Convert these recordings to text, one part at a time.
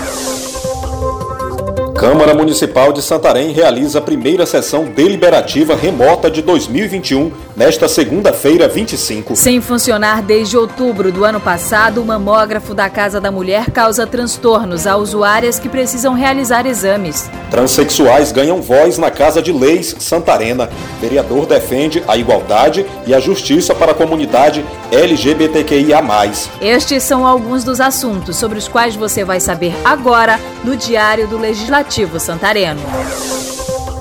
Thank you. Câmara Municipal de Santarém realiza a primeira sessão deliberativa remota de 2021 nesta segunda-feira, 25. Sem funcionar desde outubro do ano passado, o mamógrafo da Casa da Mulher causa transtornos a usuárias que precisam realizar exames. Transsexuais ganham voz na Casa de Leis Santarena. Vereador defende a igualdade e a justiça para a comunidade LGBTQIA. Estes são alguns dos assuntos sobre os quais você vai saber agora no Diário do Legislativo Santareno.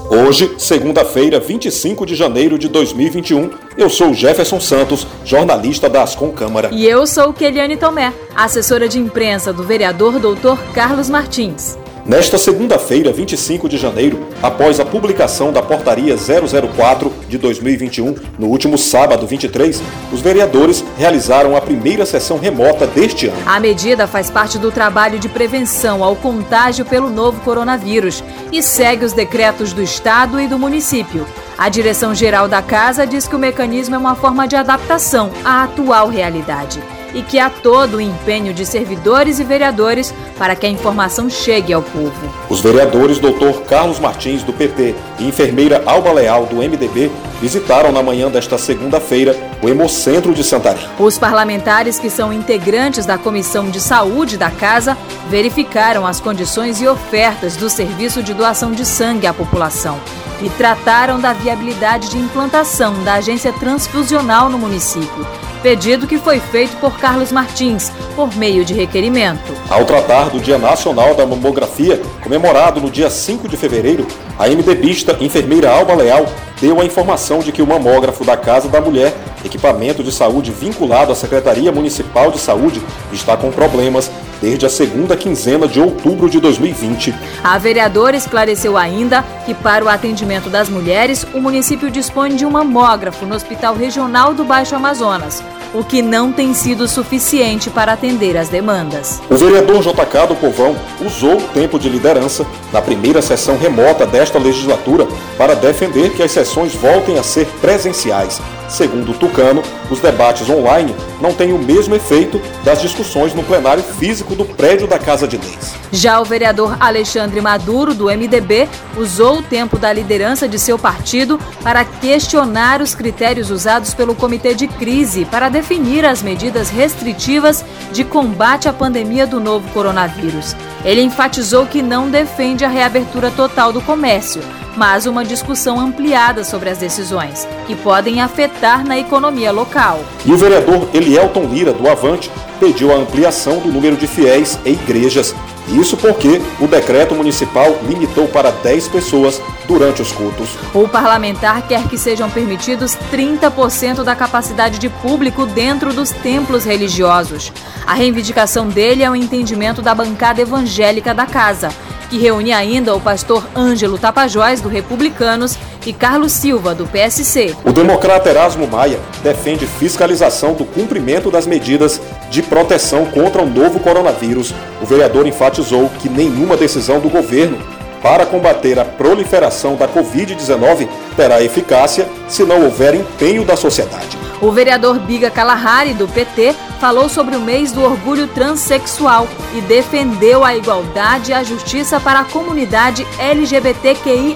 Hoje, segunda-feira, 25 de janeiro de 2021, eu sou Jefferson Santos, jornalista da Ascom Câmara. E eu sou Keliane Tomé, assessora de imprensa do vereador doutor Carlos Martins. Nesta segunda-feira, 25 de janeiro, após a publicação da Portaria 004 de 2021, no último sábado 23, os vereadores realizaram a primeira sessão remota deste ano. A medida faz parte do trabalho de prevenção ao contágio pelo novo coronavírus e segue os decretos do Estado e do município. A direção-geral da Casa diz que o mecanismo é uma forma de adaptação à atual realidade e que há todo o empenho de servidores e vereadores para que a informação chegue ao povo. Os vereadores Dr. Carlos Martins, do PP, e enfermeira Alba Leal, do MDB, visitaram na manhã desta segunda-feira o Hemocentro de Santarém. Os parlamentares que são integrantes da Comissão de Saúde da Casa verificaram as condições e ofertas do serviço de doação de sangue à população e trataram da viabilidade de implantação da agência transfusional no município pedido que foi feito por Carlos Martins, por meio de requerimento. Ao tratar do Dia Nacional da Mamografia, comemorado no dia 5 de fevereiro, a MDBista enfermeira Alba Leal deu a informação de que o mamógrafo da Casa da Mulher, equipamento de saúde vinculado à Secretaria Municipal de Saúde, está com problemas desde a segunda quinzena de outubro de 2020. A vereadora esclareceu ainda que, para o atendimento das mulheres, o município dispõe de um mamógrafo no Hospital Regional do Baixo Amazonas o que não tem sido suficiente para atender as demandas. O vereador JK do Povão usou o tempo de liderança na primeira sessão remota desta legislatura para defender que as sessões voltem a ser presenciais. Segundo Tucano, os debates online não têm o mesmo efeito das discussões no plenário físico do prédio da Casa de Leis. Já o vereador Alexandre Maduro, do MDB, usou o tempo da liderança de seu partido para questionar os critérios usados pelo Comitê de Crise para definir as medidas restritivas de combate à pandemia do novo coronavírus. Ele enfatizou que não defende a reabertura total do comércio, mas uma discussão ampliada sobre as decisões, que podem afetar na economia local. E o vereador Elielton Lira, do Avante, pediu a ampliação do número de fiéis e igrejas isso porque o decreto municipal limitou para 10 pessoas durante os cultos. O parlamentar quer que sejam permitidos 30% da capacidade de público dentro dos templos religiosos. A reivindicação dele é o entendimento da bancada evangélica da casa, que reúne ainda o pastor Ângelo Tapajós, do Republicanos, e Carlos Silva, do PSC. O democrata Erasmo Maia defende fiscalização do cumprimento das medidas de proteção contra o novo coronavírus. O vereador enfatizou que nenhuma decisão do governo para combater a proliferação da Covid-19 terá eficácia se não houver empenho da sociedade. O vereador Biga Kalahari, do PT, falou sobre o mês do orgulho transexual e defendeu a igualdade e a justiça para a comunidade LGBTQIA.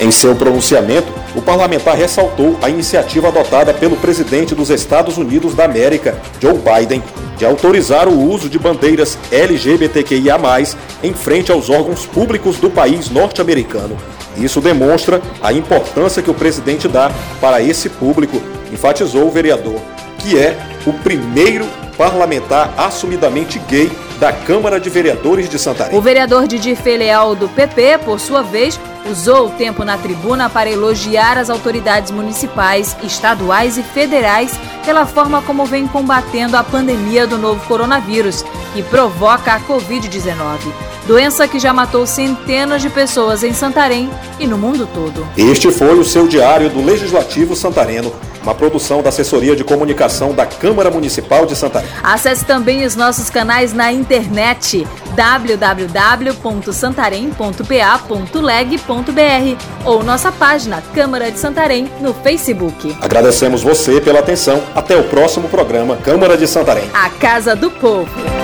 Em seu pronunciamento, o parlamentar ressaltou a iniciativa adotada pelo presidente dos Estados Unidos da América, Joe Biden, de autorizar o uso de bandeiras LGBTQIA, em frente aos órgãos públicos do país norte-americano. Isso demonstra a importância que o presidente dá para esse público, enfatizou o vereador, que é o primeiro parlamentar assumidamente gay da Câmara de Vereadores de Santarém. O vereador Didi Feleal do PP, por sua vez, usou o tempo na tribuna para elogiar as autoridades municipais, estaduais e federais pela forma como vem combatendo a pandemia do novo coronavírus, que provoca a Covid-19. Doença que já matou centenas de pessoas em Santarém e no mundo todo. Este foi o seu diário do Legislativo Santareno uma produção da Assessoria de Comunicação da Câmara Municipal de Santarém. Acesse também os nossos canais na internet www.santarém.pa.leg.br ou nossa página Câmara de Santarém no Facebook. Agradecemos você pela atenção. Até o próximo programa Câmara de Santarém. A Casa do Povo.